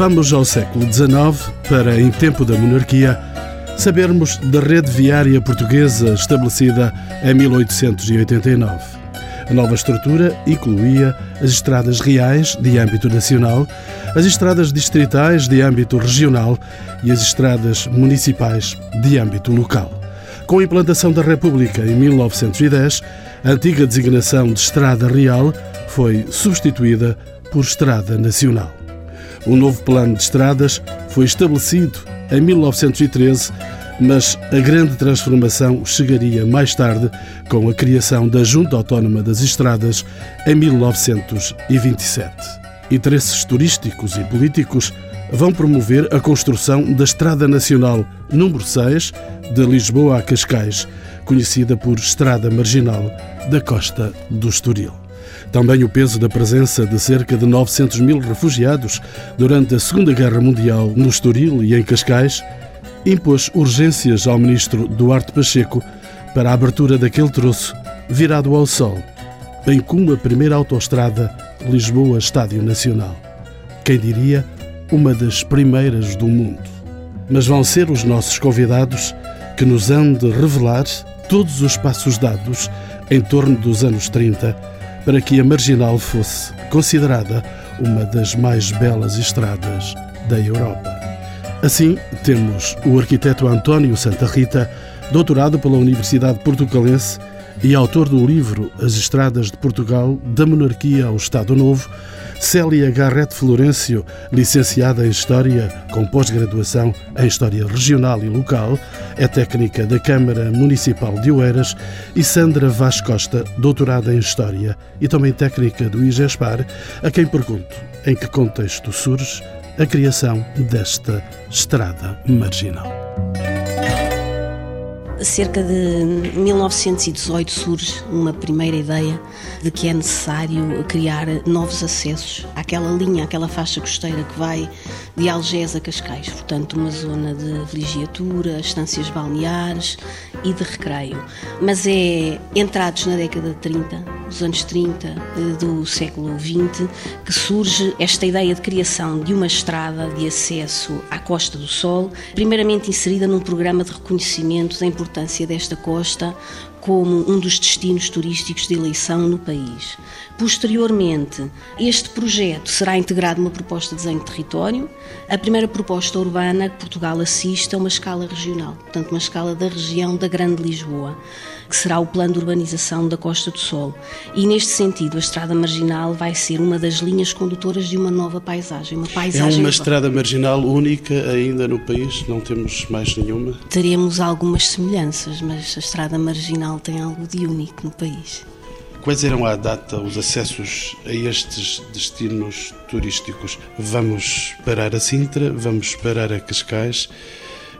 Vamos ao século XIX para, em tempo da monarquia, sabermos da rede viária portuguesa estabelecida em 1889. A nova estrutura incluía as estradas reais de âmbito nacional, as estradas distritais de âmbito regional e as estradas municipais de âmbito local. Com a implantação da República em 1910, a antiga designação de Estrada Real foi substituída por Estrada Nacional. O novo plano de estradas foi estabelecido em 1913, mas a grande transformação chegaria mais tarde com a criação da Junta Autónoma das Estradas em 1927. Interesses turísticos e políticos vão promover a construção da Estrada Nacional número 6 de Lisboa a Cascais, conhecida por Estrada Marginal da Costa do Estoril. Também o peso da presença de cerca de 900 mil refugiados durante a Segunda Guerra Mundial no Estoril e em Cascais impôs urgências ao ministro Duarte Pacheco para a abertura daquele troço virado ao sol, bem como a primeira autoestrada Lisboa-Estádio Nacional. Quem diria, uma das primeiras do mundo. Mas vão ser os nossos convidados que nos hão de revelar todos os passos dados em torno dos anos 30 para que a Marginal fosse considerada uma das mais belas estradas da Europa. Assim, temos o arquiteto António Santa Rita, doutorado pela Universidade Portugalense e autor do livro As Estradas de Portugal, da Monarquia ao Estado Novo, Célia Garrett Florencio, licenciada em História, com pós-graduação em História Regional e Local, é técnica da Câmara Municipal de Oeiras, e Sandra Vaz Costa, doutorada em História e também técnica do IGESPAR, a quem pergunto em que contexto surge a criação desta estrada marginal cerca de 1918 surge uma primeira ideia de que é necessário criar novos acessos àquela linha, àquela faixa costeira que vai de Algés a Cascais, portanto uma zona de vilegiatura, estâncias balneares e de recreio. Mas é entrados na década de 30, os anos 30 eh, do século XX, que surge esta ideia de criação de uma estrada de acesso à Costa do Sol, primeiramente inserida num programa de reconhecimento da importância desta costa como um dos destinos turísticos de eleição no país. Posteriormente, este projeto será integrado numa proposta de desenho de território. A primeira proposta urbana que Portugal assiste a uma escala regional, portanto, uma escala da região da Grande Lisboa, que será o plano de urbanização da Costa do Sol. E, neste sentido, a estrada marginal vai ser uma das linhas condutoras de uma nova paisagem. Uma paisagem é uma estrada marginal única ainda no país? Não temos mais nenhuma? Teremos algumas semelhanças, mas a estrada marginal tem algo de único no país. Quais eram à data os acessos a estes destinos turísticos? Vamos parar a Sintra, vamos parar a Cascais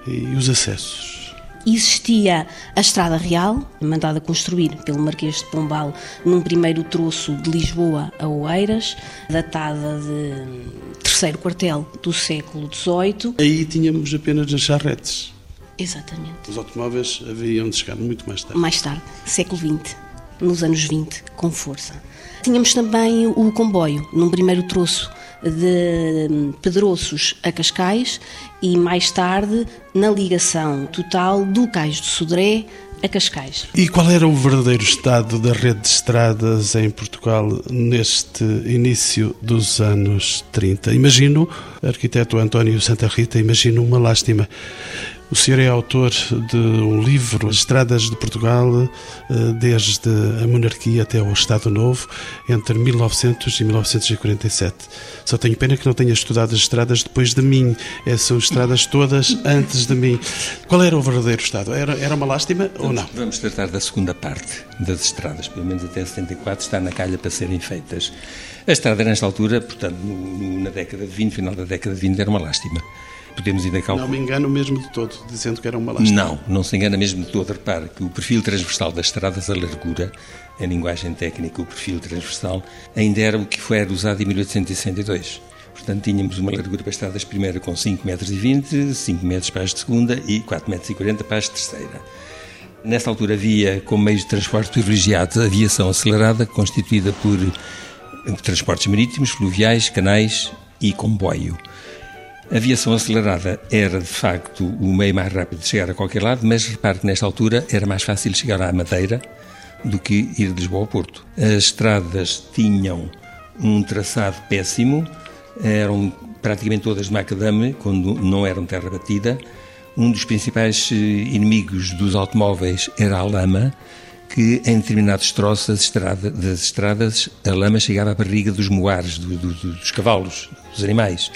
e os acessos? Existia a Estrada Real, mandada construir pelo Marquês de Pombal num primeiro troço de Lisboa a Oeiras, datada de terceiro quartel do século XVIII. Aí tínhamos apenas as charretes. Exatamente. Os automóveis haviam de chegar muito mais tarde. Mais tarde, século XX, nos anos 20, com força. Tínhamos também o comboio, num primeiro troço de Pedroços a Cascais e mais tarde na ligação total do Cais de Sodré a Cascais. E qual era o verdadeiro estado da rede de estradas em Portugal neste início dos anos 30? Imagino, arquiteto António Santa Rita, imagino uma lástima. O senhor é autor de um livro, As Estradas de Portugal, eh, desde a monarquia até ao Estado Novo, entre 1900 e 1947. Só tenho pena que não tenha estudado as estradas depois de mim. Essas são estradas todas antes de mim. Qual era o verdadeiro estado? Era, era uma lástima vamos, ou não? Vamos tratar da segunda parte das estradas, pelo menos até 74 está na calha para serem feitas. A estrada nesta altura, portanto, na década de 20, final da década de 20, era uma lástima podemos ainda calcular. Não me engano mesmo de todo, dizendo que era uma lástima. Não, não se engana mesmo de todo. Repare que o perfil transversal das estradas, a largura, em linguagem técnica, o perfil transversal, ainda era o que foi usado em 1862. Portanto, tínhamos uma largura para estradas primeira com 5,20 metros, 5 metros para as de segunda e 4,40 metros para as de terceira. Nessa altura havia, como meio de transporte privilegiado, a aviação acelerada, constituída por transportes marítimos, fluviais, canais e comboio. A aviação acelerada era, de facto, o meio mais rápido de chegar a qualquer lado, mas repare que nesta altura era mais fácil chegar à Madeira do que ir de Lisboa ao Porto. As estradas tinham um traçado péssimo, eram praticamente todas de macadame, quando não eram terra batida. Um dos principais eh, inimigos dos automóveis era a lama, que em determinados troços das, estrada, das estradas a lama chegava à barriga dos moares, do, do, dos cavalos, dos animais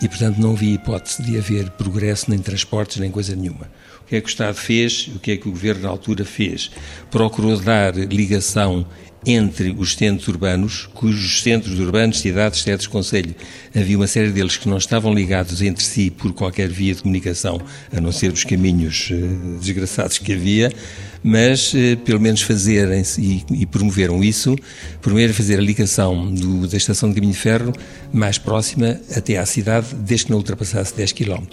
e, portanto, não havia hipótese de haver progresso nem transportes nem coisa nenhuma. O que é que o Estado fez? O que é que o Governo na altura fez? Procurou dar ligação entre os centros urbanos, cujos centros urbanos, cidades, cidades, conselho, havia uma série deles que não estavam ligados entre si por qualquer via de comunicação, a não ser os caminhos eh, desgraçados que havia, mas eh, pelo menos fazerem e, e, promoveram isso, promoveram fazer a ligação do, da estação de caminho de ferro mais próxima até à cidade, desde que não ultrapassasse 10 km.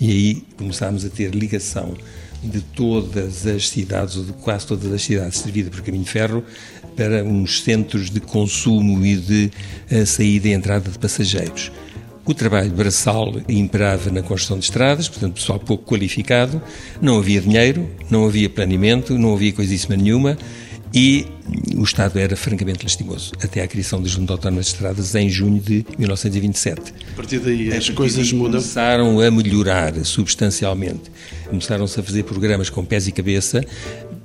E aí começámos a ter ligação de todas as cidades, ou de quase todas as cidades servidas por caminho de ferro, para uns centros de consumo e de uh, saída e entrada de passageiros. O trabalho braçal imperava na construção de estradas, portanto, pessoal pouco qualificado, não havia dinheiro, não havia planeamento, não havia coisíssima nenhuma e o Estado era francamente lastimoso, até à criação da Junta Autónoma de Estradas em junho de 1927. A partir daí as coisas mudam? Começaram a melhorar substancialmente. Começaram-se a fazer programas com pés e cabeça.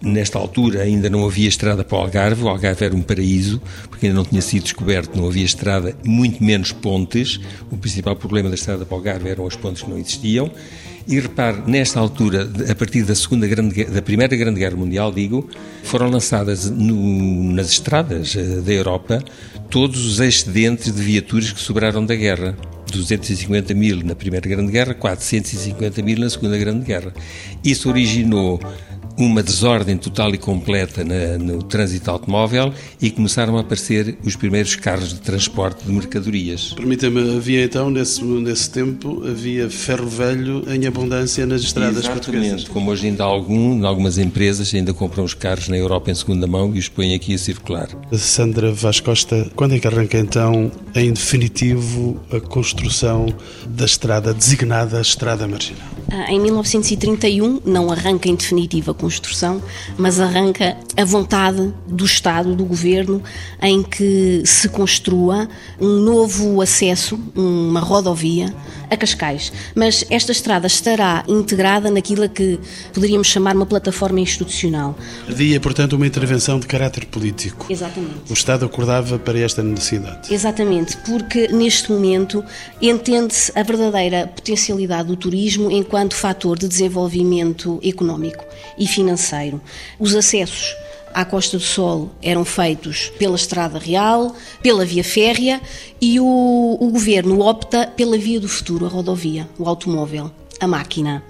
Nesta altura ainda não havia estrada para o Algarve, o Algarve era um paraíso, porque ainda não tinha sido descoberto, não havia estrada, muito menos pontes. O principal problema da estrada para o Algarve eram as pontes que não existiam. E repare, nesta altura, a partir da segunda grande, da primeira grande guerra mundial, digo, foram lançadas no, nas estradas eh, da Europa todos os excedentes de viaturas que sobraram da guerra. 250 mil na Primeira Grande Guerra, 450 mil na Segunda Grande Guerra. Isso originou uma desordem total e completa na, no trânsito automóvel e começaram a aparecer os primeiros carros de transporte de mercadorias. Permita-me, havia então, nesse, nesse tempo, havia ferro velho em abundância nas estradas Exatamente, portuguesas. como hoje ainda algum, algumas empresas ainda compram os carros na Europa em segunda mão e os põem aqui a circular. Sandra Vaz Costa, quando é que arranca então, em definitivo, a construção da estrada designada Estrada Marginal? Ah, em 1931 não arranca em definitiva a construção, mas arranca a vontade do Estado, do Governo, em que se construa um novo acesso, uma rodovia a Cascais. Mas esta estrada estará integrada naquilo que poderíamos chamar uma plataforma institucional. Havia, portanto, uma intervenção de caráter político. Exatamente. O Estado acordava para esta necessidade. Exatamente, porque neste momento entende-se a verdadeira potencialidade do turismo enquanto fator de desenvolvimento económico e financeiro. Os acessos à Costa do Sol eram feitos pela Estrada Real, pela Via Férrea e o, o governo opta pela Via do Futuro, a rodovia, o automóvel, a máquina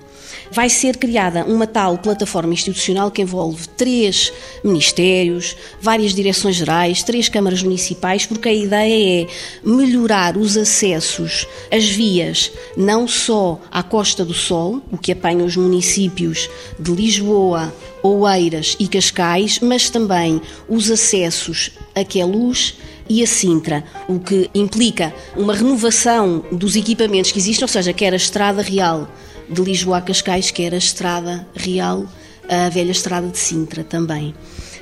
vai ser criada uma tal plataforma institucional que envolve três ministérios, várias direções gerais, três câmaras municipais, porque a ideia é melhorar os acessos, as vias, não só à Costa do Sol, o que apanha os municípios de Lisboa, Oeiras e Cascais, mas também os acessos a Queluz e a Sintra, o que implica uma renovação dos equipamentos que existem, ou seja, quer a estrada real de Lisboa a Cascais, que era a estrada real, a velha estrada de Sintra também.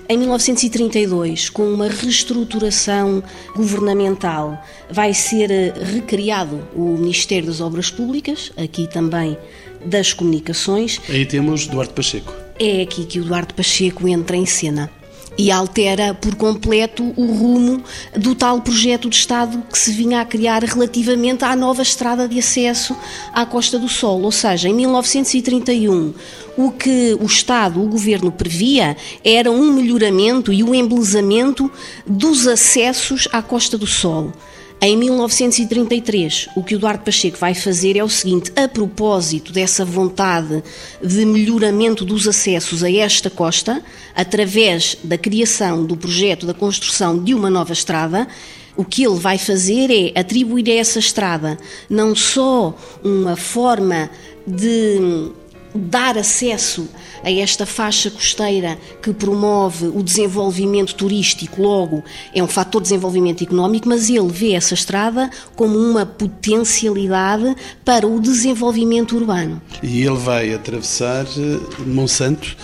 Em 1932, com uma reestruturação governamental, vai ser eh, recriado o Ministério das Obras Públicas, aqui também das Comunicações. Aí temos Duarte Pacheco. É aqui que o Duarte Pacheco entra em cena e altera por completo o rumo do tal projeto de Estado que se vinha a criar relativamente à nova estrada de acesso à Costa do Sol. Ou seja, em 1931, o que o Estado, o Governo previa era um melhoramento e um embelezamento dos acessos à Costa do Sol. Em 1933, o que o Duarte Pacheco vai fazer é o seguinte: a propósito dessa vontade de melhoramento dos acessos a esta costa, através da criação do projeto da construção de uma nova estrada, o que ele vai fazer é atribuir a essa estrada não só uma forma de dar acesso a esta faixa costeira que promove o desenvolvimento turístico, logo é um fator de desenvolvimento económico, mas ele vê essa estrada como uma potencialidade para o desenvolvimento urbano. E ele vai atravessar eh, Monsanto,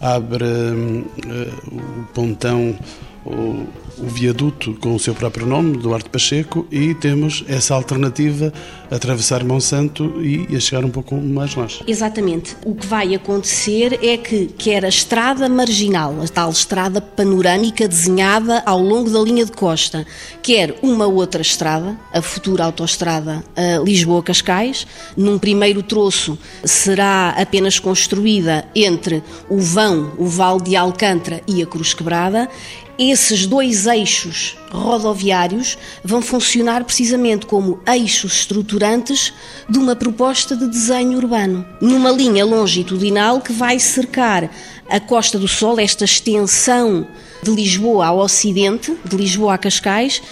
abre uh, o pontão o, o, viaduto com o seu próprio nome, Duarte Pacheco, e temos essa alternativa, atravessar Monsanto e a chegar um pouco mais longe. Exatamente. O que vai acontecer é que quer a estrada marginal, a tal estrada panorâmica desenhada ao longo da linha de costa, quer uma outra estrada, a futura autoestrada Lisboa-Cascais, num primeiro troço será apenas construída entre o vão, o Val de Alcântara e a Cruz Quebrada, esses dois eixos rodoviários vão funcionar precisamente como eixos estruturantes de uma proposta de desenho urbano, numa linha longitudinal que vai cercar a Costa do Sol, esta extensão de Lisboa ao ocidente, de Lisboa a Cascais,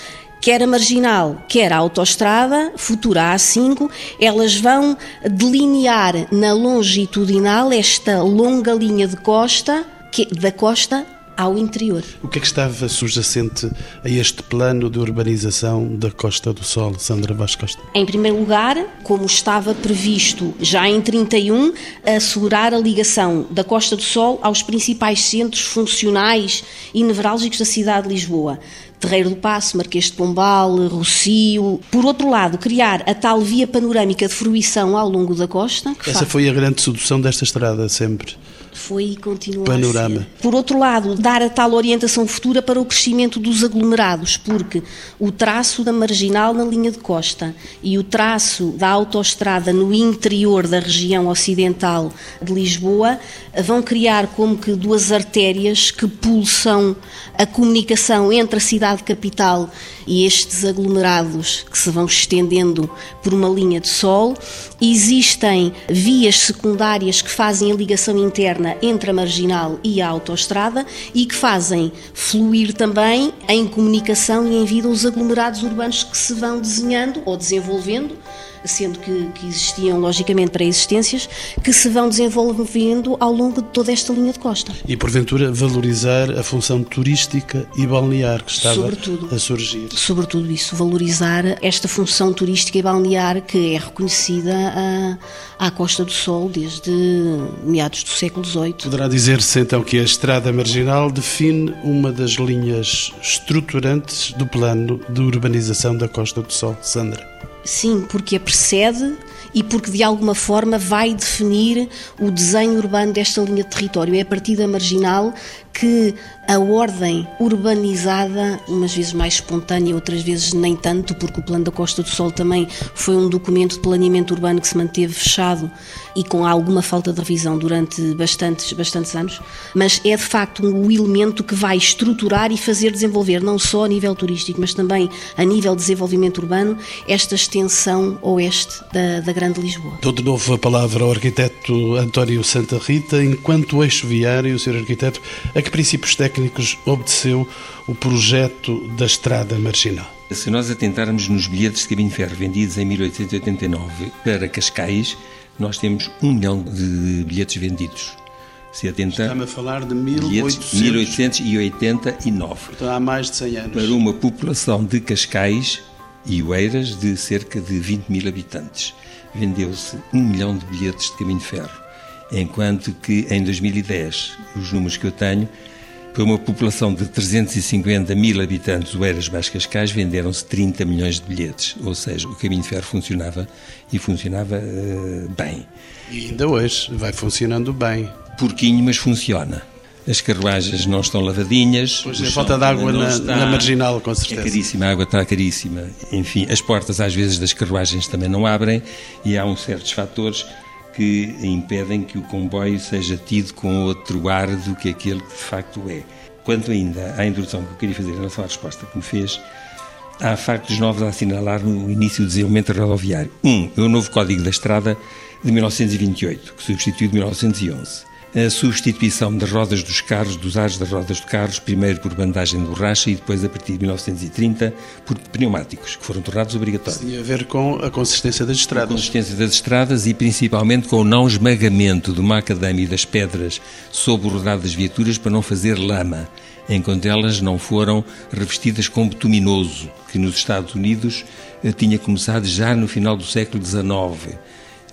quer a marginal, quer a autoestrada, futura A5, elas vão delinear na longitudinal esta longa linha de costa, que, da costa ao interior. O que é que estava subjacente a este plano de urbanização da Costa do Sol, Sandra Vaz Costa? Em primeiro lugar, como estava previsto já em 31, assegurar a ligação da Costa do Sol aos principais centros funcionais e nevrálgicos da cidade de Lisboa. Terreiro do Passo, Marquês de Pombal, Rocio. Por outro lado, criar a tal via panorâmica de fruição ao longo da costa. Essa faz... foi a grande sedução desta estrada, sempre foi e continua Panorama. a ser. Por outro lado, dar a tal orientação futura para o crescimento dos aglomerados, porque o traço da marginal na linha de costa e o traço da autoestrada no interior da região ocidental de Lisboa vão criar como que duas artérias que pulsam a comunicação entre a cidade capital e estes aglomerados que se vão estendendo por uma linha de sol. Existem vias secundárias que fazem a ligação interna entre a marginal e a autoestrada e que fazem fluir também em comunicação e em vida os aglomerados urbanos que se vão desenhando ou desenvolvendo sendo que, que existiam logicamente pré-existências, que se vão desenvolvendo ao longo de toda esta linha de costa. E porventura valorizar a função turística e balnear que estava sobretudo, a surgir. Sobretudo isso, valorizar esta função turística e balnear que é reconhecida à, à Costa do Sol desde meados do século XVIII. Poderá dizer-se então que a Estrada Marginal define uma das linhas estruturantes do plano de urbanização da Costa do Sol, Sandra. Sim, porque a precede e porque de alguma forma vai definir o desenho urbano desta linha de território. É a partir da marginal que a ordem urbanizada, umas vezes mais espontânea, outras vezes nem tanto, porque o Plano da Costa do Sol também foi um documento de planeamento urbano que se manteve fechado e com alguma falta de revisão durante bastantes, bastantes anos, mas é de facto um elemento que vai estruturar e fazer desenvolver, não só a nível turístico, mas também a nível de desenvolvimento urbano, esta extensão oeste da, da Grande Lisboa. Dou de novo a palavra ao arquiteto António Santa Rita, enquanto eixo viário, o Sr. Arquiteto, a que princípios técnicos obedeceu o projeto da Estrada Marginal? Se nós atentarmos nos bilhetes de caminho de ferro vendidos em 1889 para Cascais, nós temos um milhão de bilhetes vendidos. Se atenta, Estamos a falar de 1800... 1889. Portanto, há mais de 100 anos. Para uma população de Cascais e Oeiras de cerca de 20 mil habitantes. Vendeu-se um milhão de bilhetes de caminho de ferro enquanto que em 2010, os números que eu tenho, para uma população de 350 mil habitantes, o Eras Baixo Cascais, venderam-se 30 milhões de bilhetes. Ou seja, o caminho de ferro funcionava e funcionava uh, bem. E ainda hoje vai funcionando bem. Porquinho, mas funciona. As carruagens não estão lavadinhas. Pois a falta de água na, na, marginal, com certeza. É caríssima, a água está caríssima. Enfim, as portas às vezes das carruagens também não abrem e há uns certos fatores que impedem que o comboio seja tido com outro ar do que aquele que de facto é. Quanto ainda à introdução que eu queria fazer em relação à resposta que me fez, há factos novos a assinalar no início do desenvolvimento rodoviário. Um, é o novo Código da Estrada de 1928, que substituiu de 1911. A substituição das rodas dos carros, dos ares das rodas de carros, primeiro por bandagem de borracha e depois, a partir de 1930, por pneumáticos, que foram tornados obrigatórios. Tinha a ver com a consistência das estradas. A consistência das estradas e principalmente com o não esmagamento do macadame e das pedras sob o rodado das viaturas para não fazer lama, enquanto elas não foram revestidas com betuminoso, que nos Estados Unidos eh, tinha começado já no final do século XIX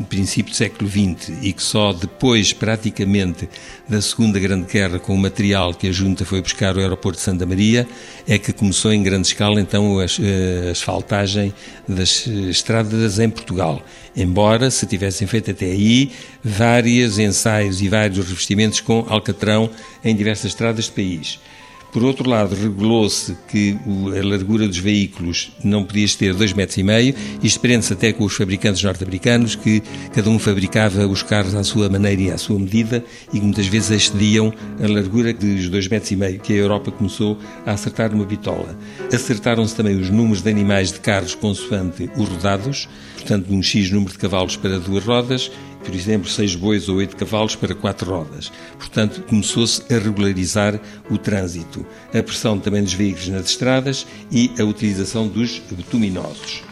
princípio do século XX e que só depois, praticamente, da Segunda Grande Guerra, com o material que a Junta foi buscar ao aeroporto de Santa Maria, é que começou em grande escala então a eh, asfaltagem das eh, estradas em Portugal. Embora se tivessem feito até aí vários ensaios e vários revestimentos com alcatrão em diversas estradas do país. Por outro lado, regulou-se que a largura dos veículos não podia ter 2,5 metros, e meio, isto prende-se até com os fabricantes norte-americanos, que cada um fabricava os carros à sua maneira e à sua medida, e que muitas vezes excediam a largura dos 2,5 metros, e meio, que a Europa começou a acertar numa bitola. Acertaram-se também os números de animais de carros consoante os rodados, portanto, um X número de cavalos para duas rodas, por exemplo, seis bois ou oito cavalos para quatro rodas. Portanto, começou-se a regularizar o trânsito, a pressão também dos veículos nas estradas e a utilização dos betuminosos.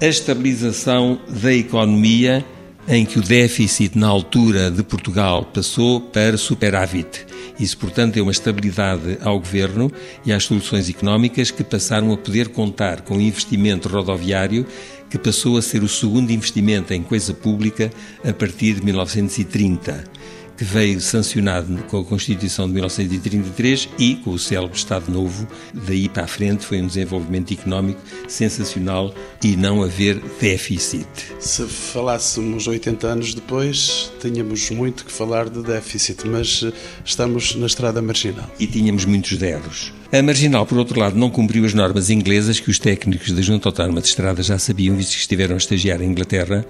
A estabilização da economia, em que o déficit na altura de Portugal passou para superávit. Isso, portanto, é uma estabilidade ao governo e às soluções económicas que passaram a poder contar com investimento rodoviário que passou a ser o segundo investimento em coisa pública a partir de 1930 que veio sancionado com a Constituição de 1933 e com o célebre Estado Novo. Daí para a frente foi um desenvolvimento económico sensacional e não haver déficit. Se falássemos 80 anos depois, tínhamos muito que falar de déficit, mas eh, estamos na estrada marginal. E tínhamos muitos zeros. A marginal, por outro lado, não cumpriu as normas inglesas que os técnicos da Junta Autónoma de Estrada já sabiam, visto que estiveram a estagiar em Inglaterra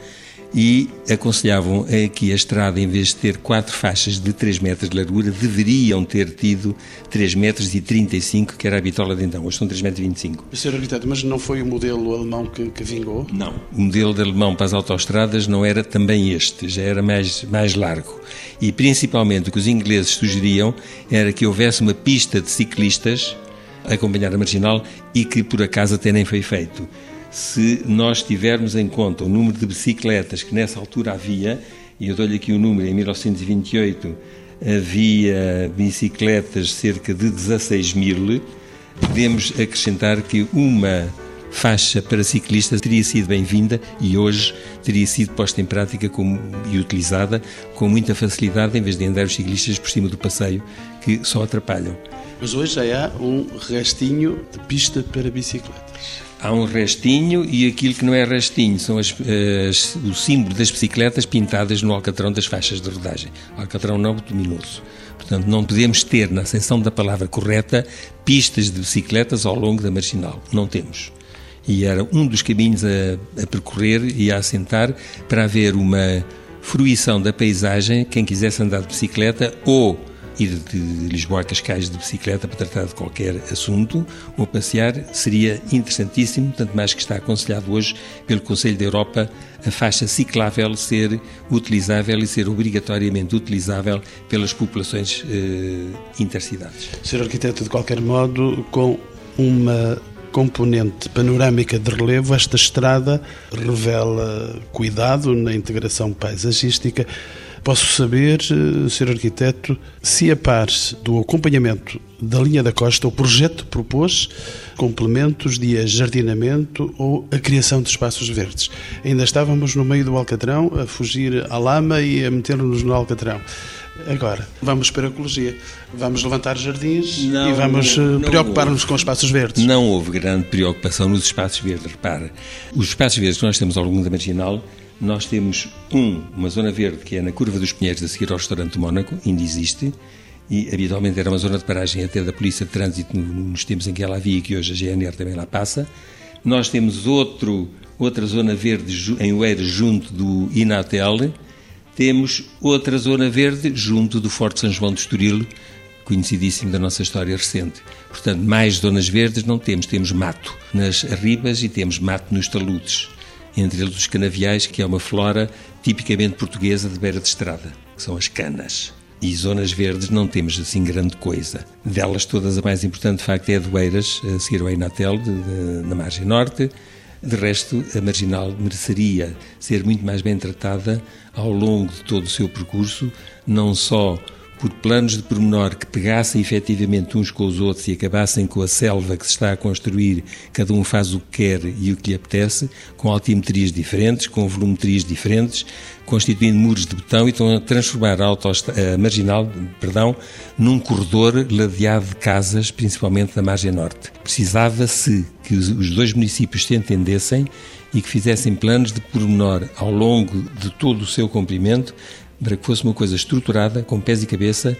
e aconselhavam que a estrada, em vez de ter quatro faixas de 3 metros de largura, deveriam ter tido 3 metros e 35, que era a bitola de então. Hoje são 3 metros e 25. Sr. Arquiteto, mas não foi o modelo alemão que, que vingou? Não. O modelo de alemão para as autoestradas não era também este, já era mais, mais largo. E principalmente o que os ingleses sugeriam era que houvesse uma pista de ciclistas a acompanhar a marginal e que por acaso até nem foi feito se nós tivermos em conta o número de bicicletas que nessa altura havia, e eu dou-lhe aqui o número, em 1928 havia bicicletas cerca de 16 mil, podemos acrescentar que uma faixa para ciclistas teria sido bem-vinda e hoje teria sido posta em prática e utilizada com muita facilidade em vez de andar os ciclistas por cima do passeio que só atrapalham. Mas hoje já há um restinho de pista para bicicletas. Há um restinho e aquilo que não é restinho são as, as, o símbolo das bicicletas pintadas no alcatrão das faixas de rodagem. Alcatrão não luminoso. Portanto, não podemos ter, na ascensão da palavra correta, pistas de bicicletas ao longo da marginal. Não temos. E era um dos caminhos a, a percorrer e a assentar para haver uma fruição da paisagem, quem quisesse andar de bicicleta ou ir de Lisboa a Cascais de bicicleta para tratar de qualquer assunto ou passear seria interessantíssimo, tanto mais que está aconselhado hoje pelo Conselho da Europa a faixa ciclável ser utilizável e ser obrigatoriamente utilizável pelas populações eh, intercidades. Ser arquiteto, de qualquer modo, com uma componente panorâmica de relevo, esta estrada revela cuidado na integração paisagística Posso saber, eh, Sr. Arquiteto, se a par do acompanhamento da linha da costa, o projeto propôs complementos de ajardinamento ou a criação de espaços verdes. Ainda estávamos no meio do Alcatrão, a fugir à lama e a meter-nos no Alcatrão. Agora, vamos para a ecologia. Vamos levantar jardins não, e vamos eh, preocupar-nos com espaços verdes. Não houve grande preocupação nos espaços verdes. Repara, os espaços verdes que nós temos ao longo da marginal nós temos, um, uma zona verde que é na Curva dos Pinheiros, a seguir ao restaurante de Mónaco, ainda existe, e habitualmente era uma zona de paragem até da Polícia de Trânsito nos tempos em que ela havia e que hoje a GNR também lá passa. Nós temos outro, outra zona verde em Oeiras, junto do Inatel. Temos outra zona verde junto do Forte São João de Estoril, conhecidíssimo da nossa história recente. Portanto, mais zonas verdes não temos, temos mato nas ribas e temos mato nos taludes entre eles os canaviais, que é uma flora tipicamente portuguesa de beira de estrada, que são as canas. e zonas verdes não temos assim grande coisa. Delas todas a mais importante, de facto, é a de Oeiras, a seguir ao de, na margem norte. De resto, a marginal mereceria ser muito mais bem tratada ao longo de todo o seu percurso, não só por planos de pormenor que pegassem efetivamente uns com os outros e acabassem com a selva que se está a construir, cada um faz o que quer e o que lhe apetece, com altimetrias diferentes, com volumetrias diferentes, constituindo muros de betão e estão a transformar a, a marginal perdão, num corredor ladeado de casas, principalmente na margem norte. Precisava-se que os dois municípios se entendessem e que fizessem planos de pormenor ao longo de todo o seu comprimento para que fosse uma coisa estruturada, com pés e cabeça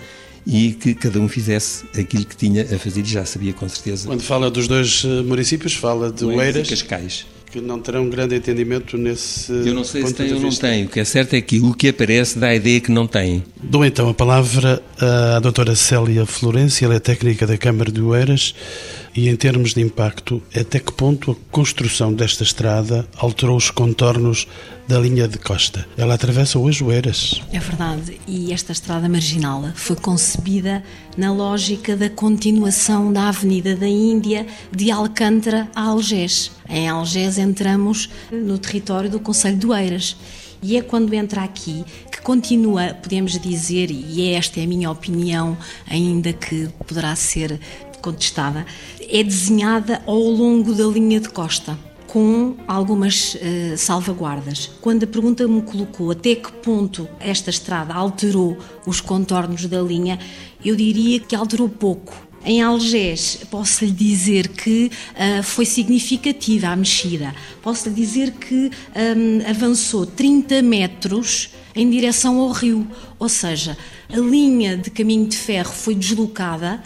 e que cada um fizesse aquilo que tinha a fazer e já sabia com certeza. Quando fala dos dois eh, municípios, fala de Oeiras e Cascais. Que não terão um grande entendimento nesse. Eu não sei se tem ou não tem. O que é certo é que o que aparece dá a ideia que não tem. Dou então a palavra à doutora Célia Florencio, ela é técnica da Câmara de Oeiras e em termos de impacto, até que ponto a construção desta estrada alterou os contornos da linha de costa? Ela atravessa hoje Oeiras. É verdade, e esta estrada marginal foi concebida na lógica da continuação da Avenida da Índia de Alcântara a Algés. Em Algés entramos no território do Conselho de Oeiras. E é quando entra aqui que continua, podemos dizer, e esta é a minha opinião, ainda que poderá ser contestada, é desenhada ao longo da linha de costa com algumas uh, salvaguardas. Quando a pergunta me colocou até que ponto esta estrada alterou os contornos da linha, eu diria que alterou pouco. Em Algés, posso lhe dizer que uh, foi significativa a mexida. Posso lhe dizer que um, avançou 30 metros em direção ao rio, ou seja, a linha de caminho de ferro foi deslocada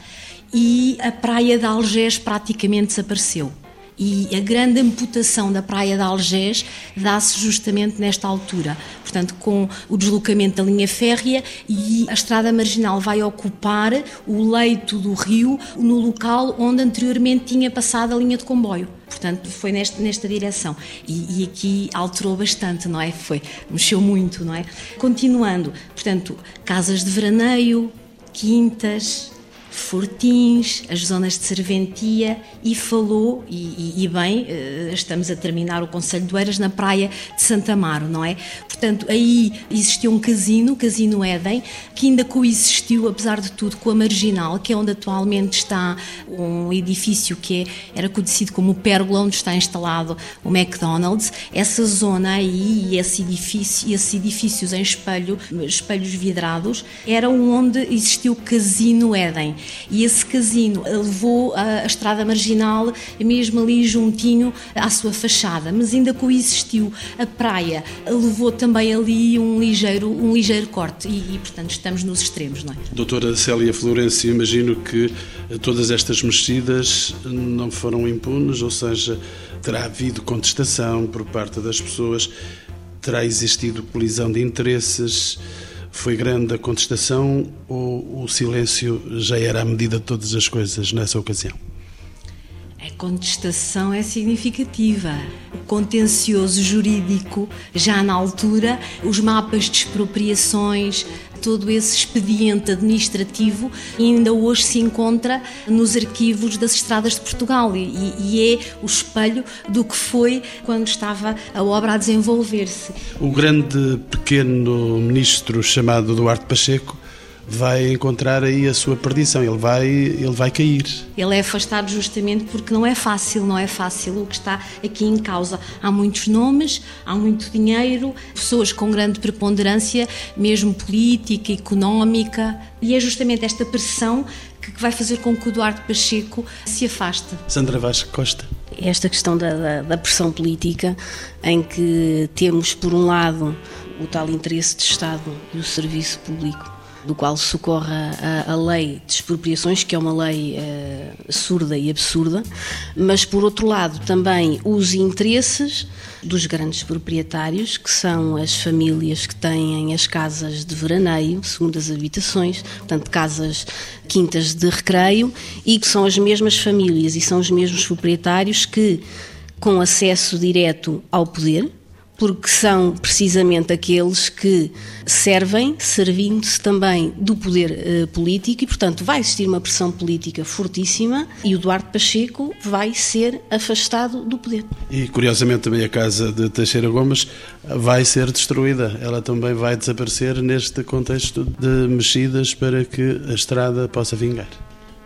e a praia de Algés praticamente desapareceu. E a grande amputação da praia de Algés dá-se justamente nesta altura, portanto, com o deslocamento da linha férrea e a estrada marginal vai ocupar o leito do rio no local onde anteriormente tinha passado a linha de comboio. Portanto, foi nesta, nesta direção. E, e, aqui alterou bastante, não é? Foi, mexeu muito, não é? Continuando, portanto, casas de veraneio, quintas, Fortins, as zonas de serventia e falou, e, e, e, bem, eh, estamos a terminar o Conselho de Oeiras na praia de Santa Amaro, não é? Portanto, aí existiu um casino, o Casino Éden, que ainda coexistiu, apesar de tudo, com a Marginal, que é onde atualmente está um edifício que é, era conhecido como Pérgola, onde está instalado o McDonald's. Essa zona aí e esse edifício, esses edifícios em espelho, espelhos vidrados, eram onde existiu o Casino Éden. E esse casino levou a, a estrada marginal mesmo ali juntinho à sua fachada, mas ainda coexistiu. A praia levou também ali um ligeiro, um ligeiro corte e, e portanto, estamos nos extremos, não é? Doutora Célia Florencio, imagino que todas estas mexidas não foram impunes, ou seja, terá havido contestação por parte das pessoas, terá existido colisão de interesses. Foi grande a contestação ou o silêncio já era a medida de todas as coisas nessa ocasião? A contestação é significativa. O contencioso jurídico, já na altura, os mapas de expropriações, todo esse expediente administrativo ainda hoje se encontra nos arquivos das estradas de Portugal e, e, é o espelho do que foi quando estava a obra a desenvolver-se. O grande pequeno ministro chamado Duarte Pacheco vai encontrar aí a sua perdição, ele vai, ele vai cair. Ele é afastado justamente porque não é fácil, não é fácil o que está aqui em causa. Há muitos nomes, há muito dinheiro, pessoas com grande preponderância, mesmo política, económica, e é justamente esta pressão que vai fazer com que o Duarte Pacheco se afaste. Sandra Vasco Costa. Esta questão da, da, da pressão política, em que temos, por um lado, o tal interesse de Estado e o serviço público do qual socorre a, a, lei de expropriações, que é uma lei uh, surda e absurda, mas por outro lado também os interesses dos grandes proprietários, que são as famílias que têm as casas de veraneio, segundas habitações, portanto casas quintas de recreio, e que são as mesmas famílias e são os mesmos proprietários que, com acesso direto ao poder, porque são precisamente aqueles que servem, servindo-se também do poder eh, político e, portanto, vai existir uma pressão política fortíssima e o Duarte Pacheco vai ser afastado do poder. E, curiosamente, também a casa de Teixeira Gomes vai ser destruída. Ela também vai desaparecer neste contexto de mexidas para que a estrada possa vingar.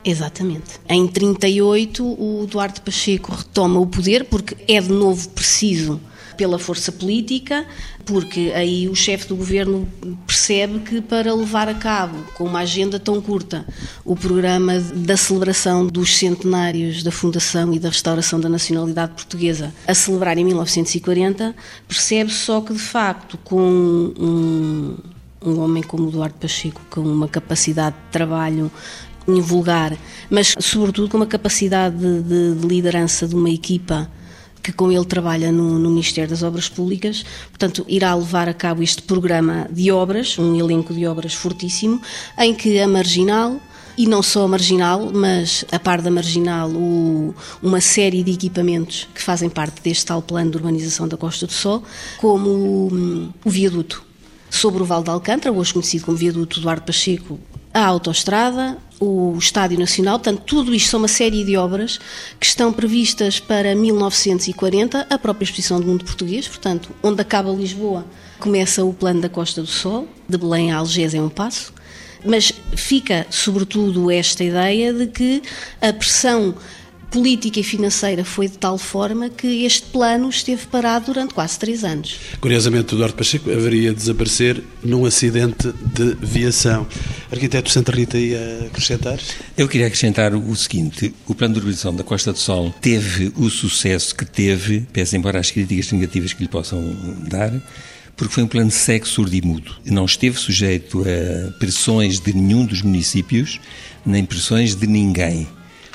Exatamente. Em 38, o Duarte Pacheco retoma o poder porque é de novo preciso pela força política, porque aí o chefe do governo percebe que para levar a cabo, com uma agenda tão curta, o programa da celebração dos centenários da fundação e da restauração da nacionalidade portuguesa, a celebrar em 1940, percebe só que de facto com um, um homem como Duarte Pacheco, com uma capacidade de trabalho invulgar, mas sobretudo com uma capacidade de, de, de liderança de uma equipa que com ele trabalha no, no, Ministério das Obras Públicas, portanto, irá levar a cabo este programa de obras, um elenco de obras fortíssimo, em que a Marginal, e não só a Marginal, mas a par da Marginal, o, uma série de equipamentos que fazem parte deste tal plano de urbanização da Costa do Sol, como o, o viaduto. Sobre o Val de Alcântara, hoje conhecido como viaduto Eduardo Pacheco, a autoestrada, o Estádio Nacional, portanto, tudo isto são uma série de obras que estão previstas para 1940, a própria Exposição do Mundo Português, portanto, onde acaba Lisboa, começa o plano da Costa do Sol, de Belém a Algés é um passo, mas fica, sobretudo, esta ideia de que a pressão política e financeira foi de tal forma que este plano esteve parado durante quase três anos. Curiosamente, o Duarte Pacheco haveria de desaparecer num acidente de viação. Arquiteto Santa Rita ia acrescentar? Eu queria acrescentar o seguinte: o plano de urbanização da Costa do Sol teve o sucesso que teve, pese embora as críticas negativas que lhe possam dar, porque foi um plano cego, surdo e mudo. Não esteve sujeito a pressões de nenhum dos municípios, nem pressões de ninguém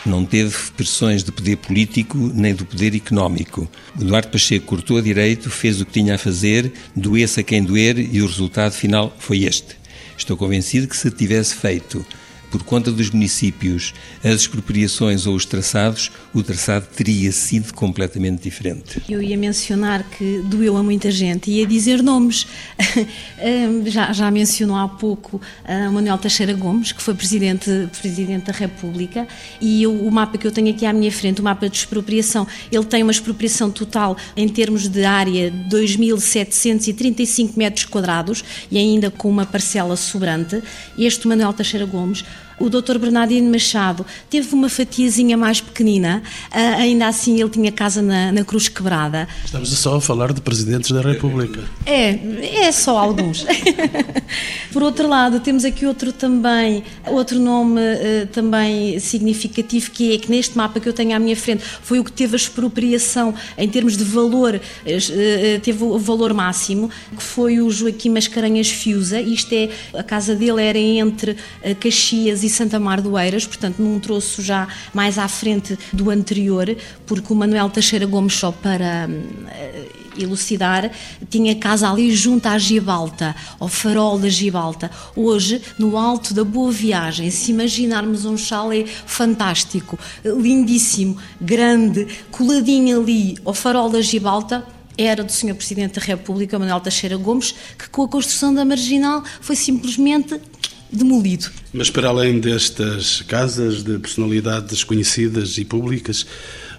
não teve pressões de poder político nem do poder económico. Eduardo Pacheco cortou a direito, fez o que tinha a fazer, doesse a quem doer e o resultado final foi este. Estou convencido que se tivesse feito por conta dos municípios, as expropriações ou os traçados, o traçado teria sido completamente diferente. Eu ia mencionar que doeu a muita gente, ia dizer nomes. já, já mencionou há pouco uh, Manuel Teixeira Gomes, que foi presidente, presidente da República, e eu, o mapa que eu tenho aqui à minha frente, o mapa de expropriação, ele tem uma expropriação total em termos de área de 2.735 metros quadrados e ainda com uma parcela sobrante. Este Manuel Teixeira Gomes o Dr. Bernardino Machado teve uma fatiazinha mais pequenina, uh, ainda assim ele tinha casa na, na, Cruz Quebrada. Estamos só a falar de presidentes da República. É, é só alguns. Por outro lado, temos aqui outro também, outro nome uh, também significativo, que é que neste mapa que eu tenho à minha frente foi o que teve a expropriação em termos de valor, uh, teve o valor máximo, que foi o Joaquim Mascarenhas Fiusa. Isto é, a casa dele era entre Caxias e Santa Mar do Eiras, portanto num troço já mais à frente do anterior, porque o Manuel Teixeira Gomes, só para uh, elucidar, tinha casa ali junto à Gibalta, ao farol da Gibalta. Hoje, no alto da Boa Viagem, se imaginarmos um chalé fantástico, lindíssimo, grande, coladinho ali ao farol da Gibalta, era do Sr. Presidente da República, Manuel Teixeira Gomes, que com a construção da Marginal foi simplesmente demolido. Mas para além destas casas de personalidades conhecidas e públicas,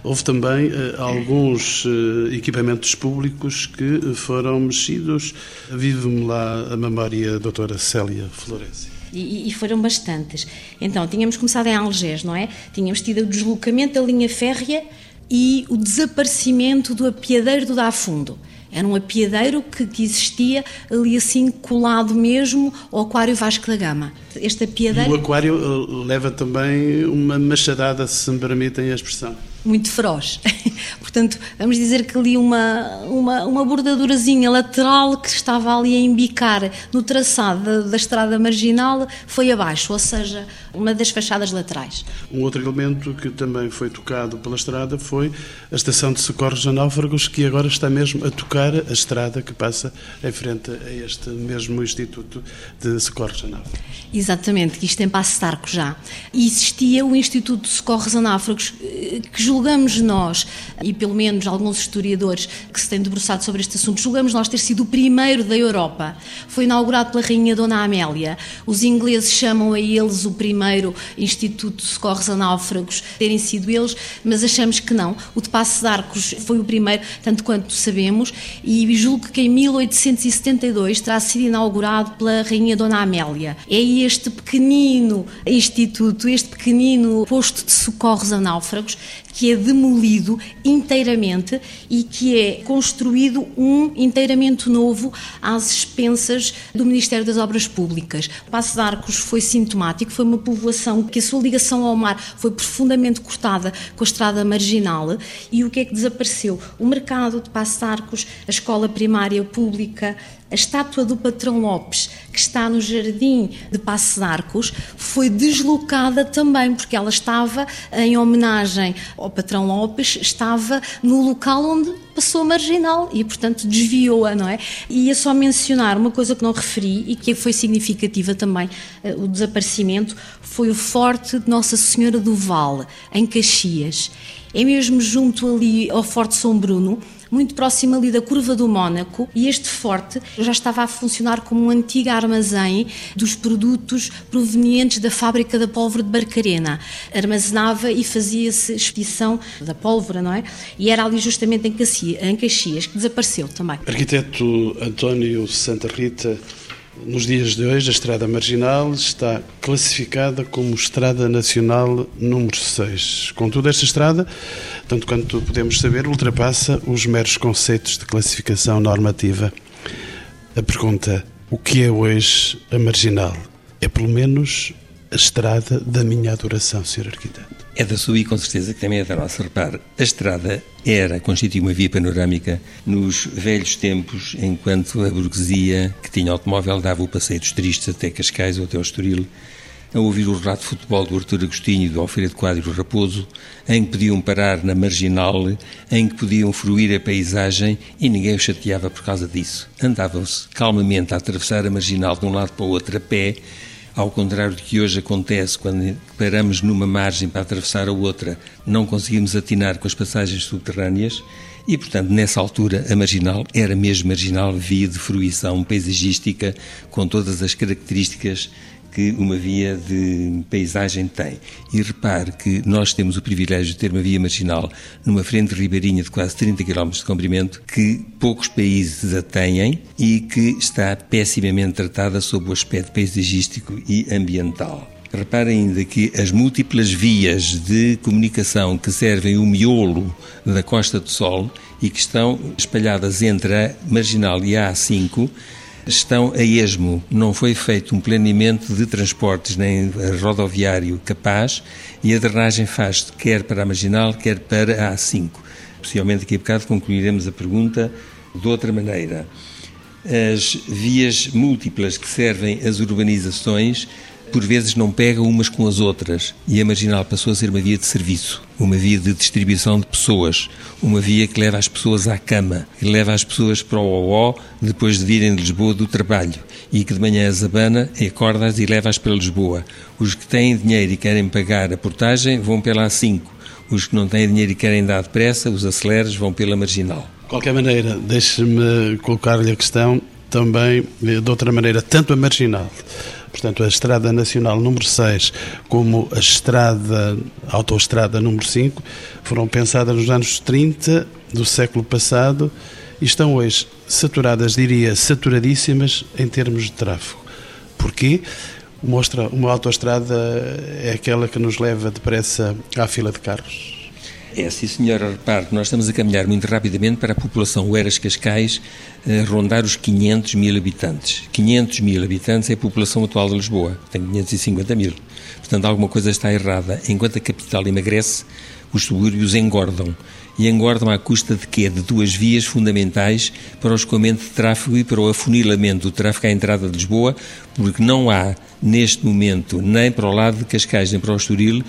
houve também uh, alguns uh, equipamentos públicos que foram mexidos. Vive-me lá a memória da doutora Célia Florenzi. E, e, foram bastantes. Então, tínhamos começado em Algés, não é? Tínhamos tido o deslocamento da linha férrea e o desaparecimento do apiadeiro do Dafundo. Era um apiadeiro que, que, existia ali assim colado mesmo ao Aquário Vasco da Gama. Este apiadeiro... E o aquário eh, leva também uma machadada, se me permitem a expressão muito feroz. Portanto, vamos dizer que ali uma, uma, uma bordadurazinha lateral que estava ali a embicar no traçado da, da, estrada marginal foi abaixo, ou seja, uma das fachadas laterais. Um outro elemento que também foi tocado pela estrada foi a estação de socorros Náufragos, que agora está mesmo a tocar a estrada que passa em frente a este mesmo Instituto de Socorros Náufragos. Exatamente, que isto tem passo de arco já. E existia o Instituto de Socorros a Náufragos, eh, que julgamos nós, e pelo menos alguns historiadores que se têm debruçado sobre este assunto, julgamos nós ter sido o primeiro da Europa. Foi inaugurado pela Rainha Dona Amélia. Os ingleses chamam a eles o primeiro Instituto de Socorros a Náufragos, terem sido eles, mas achamos que não. O de Passo de Arcos foi o primeiro, tanto quanto sabemos, e julgo que em 1872 terá sido inaugurado pela Rainha Dona Amélia. É este pequenino instituto, este pequenino posto de socorros a náufragos, que é demolido inteiramente e que é construído um inteiramente novo às expensas do Ministério das Obras Públicas. Passo de Arcos foi sintomático, foi uma povoação que a sua ligação ao mar foi profundamente cortada com a estrada marginal e o que é que desapareceu? O mercado de Passo de Arcos, a escola primária pública, a estátua do patrão Lopes, que está no jardim de Passo de Arcos, foi deslocada também, porque ela estava em homenagem ao patrão Lopes, estava no local onde passou marginal e, portanto, desviou-a, não é? E ia só mencionar uma coisa que não referi e que foi significativa também, eh, o desaparecimento, foi o Forte de Nossa Senhora do Vale, em Caxias. É mesmo junto ali ao Forte São Bruno, muito próximo ali da curva do Mónaco, e este forte já estava a funcionar como um antigo armazém dos produtos provenientes da fábrica da pólvora de Barcarena. Armazenava e fazia-se expedição da pólvora, não é? E era ali justamente em Caxias, que desapareceu também. Arquiteto António Santa Rita, nos dias de hoje, a Estrada Marginal está classificada como Estrada Nacional número 6. Contudo, esta estrada, tanto quanto podemos saber, ultrapassa os meros conceitos de classificação normativa. A pergunta: o que é hoje a Marginal? É pelo menos a estrada da minha adoração, Sr. Arquiteto. É da sua e com certeza que também é da nossa. Repare, a estrada era, constituía uma via panorâmica nos velhos tempos, enquanto a burguesia que tinha automóvel dava o passeio dos tristes até Cascais ou até ao Estoril, a ouvir o relato de futebol do Artur Agostinho e do Alfredo Quadro Raposo, em que podiam parar na marginal, em que podiam fruir a paisagem e ninguém os chateava por causa disso. Andavam-se calmamente a atravessar a marginal de um lado para o outro a pé, ao contrário do que hoje acontece quando paramos numa margem para atravessar a outra, não conseguimos atinar com as passagens subterrâneas e, portanto, nessa altura, a marginal era mesmo marginal via de fruição paisagística com todas as características que uma via de paisagem tem. E repare que nós temos o privilégio de ter uma via marginal numa frente ribeirinha de quase 30 km de comprimento, que poucos países a têm e que está pessimamente tratada sob o aspecto paisagístico e ambiental. Repare ainda que as múltiplas vias de comunicação que servem o miolo da Costa do Sol e que estão espalhadas entre a Marginal e a A5 estão a esmo. Não foi feito um planeamento de transportes nem rodoviário capaz e a drenagem faz quer para a marginal, quer para a A5. Possivelmente aqui a bocado concluiremos a pergunta de outra maneira. As vias múltiplas que servem as urbanizações por vezes não pegam umas com as outras e a marginal passou a ser uma via de serviço, uma via de distribuição de pessoas, uma via que leva as pessoas à cama, que leva as pessoas para o OO depois de virem de Lisboa do trabalho e que de manhã as abana, acorda-as e leva-as para Lisboa. Os que têm dinheiro e querem pagar a portagem vão pela A5. Os que não têm dinheiro e querem dar depressa, os aceleres, vão pela marginal. De qualquer maneira, deixe-me colocar-lhe a questão também de outra maneira, tanto a marginal Portanto, a Estrada Nacional número 6 como a Estrada, Autoestrada número 5 foram pensadas nos anos 30 do século passado e estão hoje saturadas, diria, saturadíssimas em termos de tráfego. Porquê? Mostra uma autoestrada é aquela que nos leva depressa à fila de carros. É, sim senhora, repare, nós estamos a caminhar muito rapidamente para a população Oeiras Cascais eh, rondar os 500 mil habitantes. 500 mil habitantes é a população atual de Lisboa, tem 550 mil. Portanto, alguma coisa está errada. Enquanto a capital emagrece, os subúrbios engordam. E engordam à custa de quê? De duas vias fundamentais para o escoamento de tráfego e para o afunilamento do tráfego à entrada de Lisboa, porque não há, neste momento, nem para o lado de Cascais, nem para o Estoril,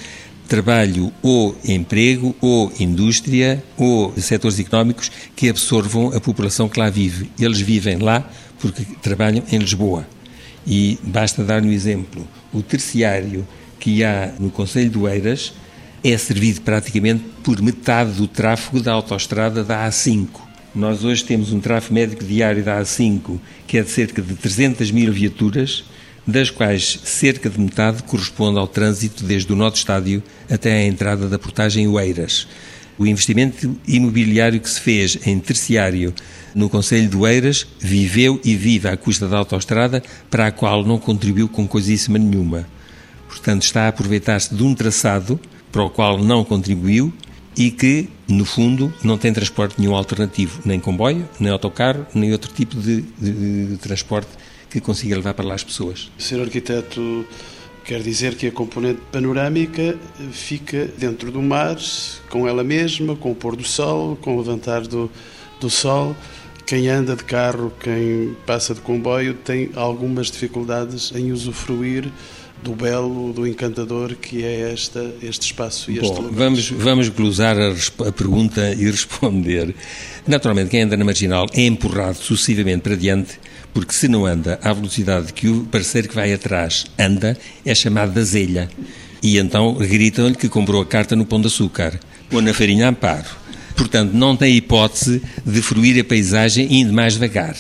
trabalho ou emprego ou indústria ou setores económicos que absorvam a população que lá vive. Eles vivem lá porque trabalham em Lisboa. E basta dar um exemplo. O terciário que há no Conselho de Oeiras é servido praticamente por metade do tráfego da autoestrada da A5. Nós hoje temos um tráfego médico diário da A5 que é de cerca de 300 mil viaturas, das quais cerca de metade corresponde ao trânsito desde o Norte Estádio até a entrada da portagem Oeiras. O investimento imobiliário que se fez em terciário no Conselho de Oeiras viveu e vive à custa da autoestrada, para a qual não contribuiu com coisíssima nenhuma. Portanto, está a aproveitar-se de um traçado para o qual não contribuiu e que, no fundo, não tem transporte nenhum alternativo, nem comboio, nem autocarro, nem outro tipo de, de, de transporte que consiga levar para lá as pessoas. Sr. Arquiteto, quer dizer que a componente panorâmica fica dentro do mar, com ela mesma, com o pôr do sol, com o levantar do, do sol. Quem anda de carro, quem passa de comboio, tem algumas dificuldades em usufruir do belo, do encantador que é esta, este espaço e Bom, este lugar. Vamos, vamos glosar a, a, pergunta e responder. Naturalmente, quem anda na marginal é empurrado sucessivamente para diante, porque se não anda à velocidade que o parceiro que vai atrás anda, é chamado de azelha. E então gritam-lhe que comprou a carta no Pão de Açúcar, ou na farinha Amparo. Portanto, não tem hipótese de fruir a paisagem indo mais devagar.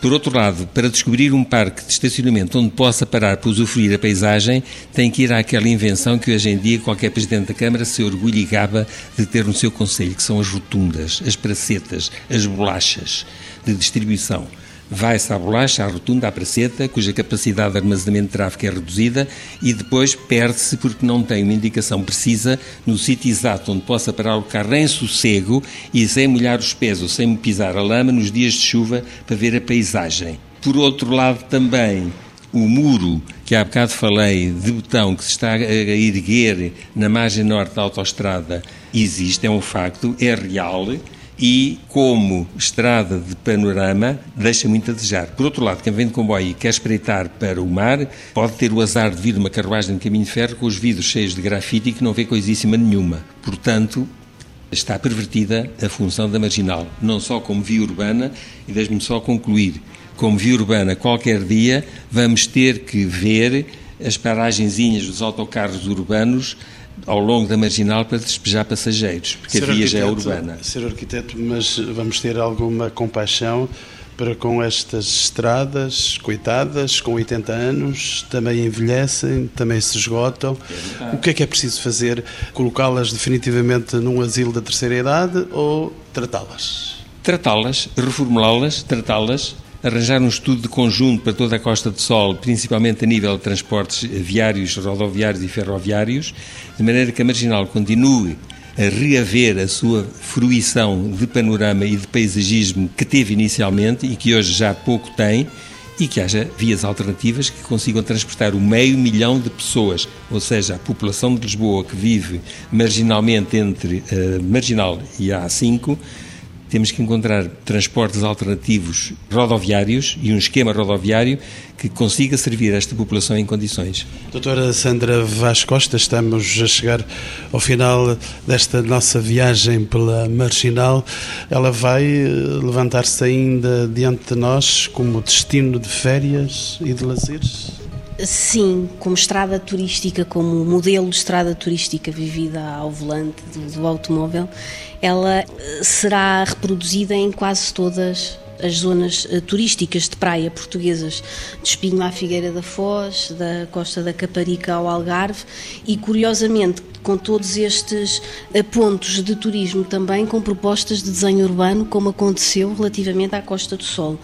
Por outro lado, para descobrir um parque de estacionamento onde possa parar para usufruir a paisagem, tem que ir àquela invenção que hoje em dia qualquer Presidente da Câmara se orgulha e gaba de ter no seu Conselho, que são as rotundas, as pracetas, as bolachas de distribuição. Vai-se à bolacha, à rotunda, à praceta, cuja capacidade de armazenamento de tráfego é reduzida e depois perde-se porque não tem uma indicação precisa no sítio exato onde possa parar o carro em sossego e sem molhar os pés ou sem pisar a lama nos dias de chuva para ver a paisagem. Por outro lado, também o muro que há bocado falei de botão que se está a erguer na margem norte da autoestrada existe, é um facto, é real e, como estrada de panorama, deixa muito a desejar. Por outro lado, quem vem de comboio e quer espreitar para o mar, pode ter o azar de vir uma carruagem de caminho de ferro com os vidros cheios de grafite e que não vê coisíssima nenhuma. Portanto, está pervertida a função da marginal, não só como via urbana, e deixe-me só concluir, como via urbana, qualquer dia vamos ter que ver as paragenzinhas dos autocarros urbanos ao longo da marginal para despejar passageiros, porque Ser a via já é urbana. Ser arquiteto, mas vamos ter alguma compaixão para com estas estradas, coitadas, com 80 anos, também envelhecem, também se esgotam. É o que é que é preciso fazer? Colocá-las definitivamente num asilo da terceira idade ou tratá-las? Tratá-las, reformulá-las, tratá-las, arranjar um estudo de conjunto para toda a Costa do Sol, principalmente a nível de transportes viários, rodoviários e ferroviários, de maneira que a Marginal continue a reaver a sua fruição de panorama e de paisagismo que teve inicialmente e que hoje já pouco tem, e que haja vias alternativas que consigam transportar o meio milhão de pessoas, ou seja, a população de Lisboa que vive marginalmente entre a Marginal e a A5, temos que encontrar transportes alternativos rodoviários e um esquema rodoviário que consiga servir esta população em condições. Doutora Sandra Vaz Costa, estamos a chegar ao final desta nossa viagem pela Marginal. Ela vai levantar-se ainda diante de nós como destino de férias e de lazeres? Sim, como estrada turística, como modelo de estrada turística vivida ao volante do, do automóvel, ela será reproduzida em quase todas as zonas uh, turísticas de praia portuguesas, de Espinho à Figueira da Foz, da Costa da Caparica ao Algarve e, curiosamente, com todos estes uh, pontos de turismo também com propostas de desenho urbano, como aconteceu relativamente à Costa do Sol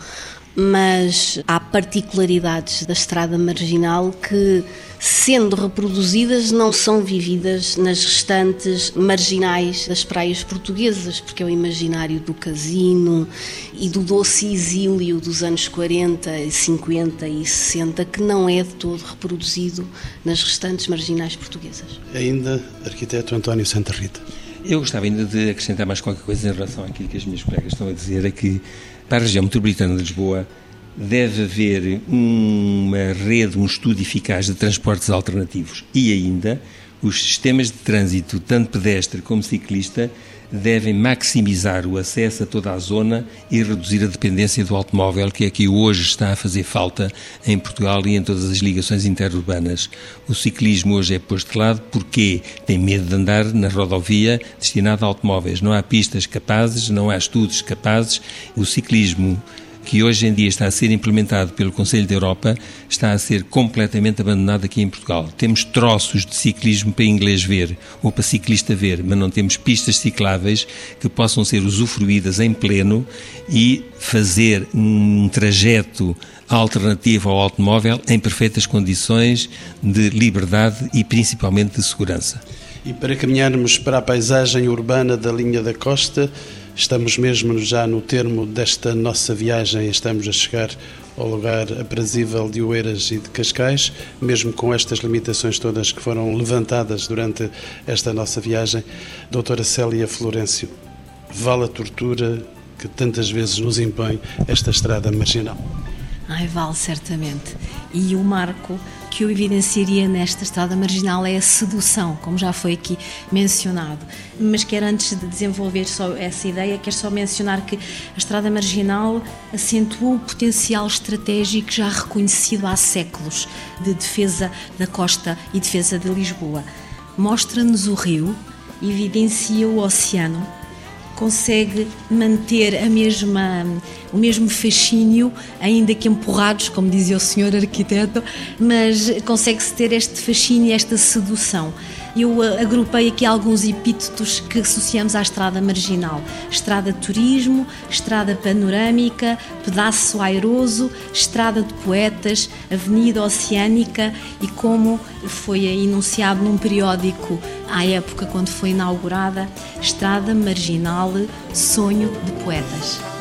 mas há particularidades da estrada marginal que, sendo reproduzidas, não são vividas nas restantes marginais das praias portuguesas, porque é o imaginário do casino e do doce exílio dos anos 40, 50 e 60 que não é de todo reproduzido nas restantes marginais portuguesas. Ainda, arquiteto António Santa Rita. Eu gostava ainda de acrescentar mais qualquer coisa em relação àquilo que as minhas colegas estão a dizer, é que para a região metropolitana de Lisboa deve haver uma rede, um estudo eficaz de transportes alternativos. E ainda os sistemas de trânsito, tanto pedestre como ciclista, devem maximizar o acesso a toda a zona e reduzir a dependência do automóvel, que é que hoje está a fazer falta em Portugal e em todas as ligações interurbanas. O ciclismo hoje é posto de lado porque tem medo de andar na rodovia destinada a automóveis. Não há pistas capazes, não há estudos capazes. O ciclismo que hoje em dia está a ser implementado pelo Conselho da Europa, está a ser completamente abandonado aqui em Portugal. Temos troços de ciclismo para inglês ver ou para ciclista ver, mas não temos pistas cicláveis que possam ser usufruídas em pleno e fazer um trajeto alternativo ao automóvel em perfeitas condições de liberdade e principalmente de segurança. E para caminharmos para a paisagem urbana da linha da costa, Estamos mesmo já no termo desta nossa viagem, estamos a chegar ao lugar aprazível de Oeiras e de Cascais, mesmo com estas limitações todas que foram levantadas durante esta nossa viagem. Doutora Célia Florencio, vale a tortura que tantas vezes nos impõe esta estrada marginal? Ai, vale certamente. E o marco que eu evidenciaria nesta estrada marginal é a sedução, como já foi aqui mencionado. Mas quero antes de desenvolver só essa ideia, quero só mencionar que a estrada marginal acentuou o potencial estratégico já reconhecido há séculos de defesa da costa e defesa de Lisboa. Mostra-nos o rio, evidencia o oceano, consegue manter a mesma, o mesmo fascínio, ainda que empurrados, como dizia o senhor arquiteto, mas consegue-se ter este fascínio, esta sedução. Eu eh, agrupei aqui alguns epítetos que associamos à estrada marginal: estrada de turismo, estrada panorâmica, pedaço airoso, estrada de poetas, avenida oceânica e como foi enunciado num periódico à época quando foi inaugurada, estrada marginal, sonho de poetas.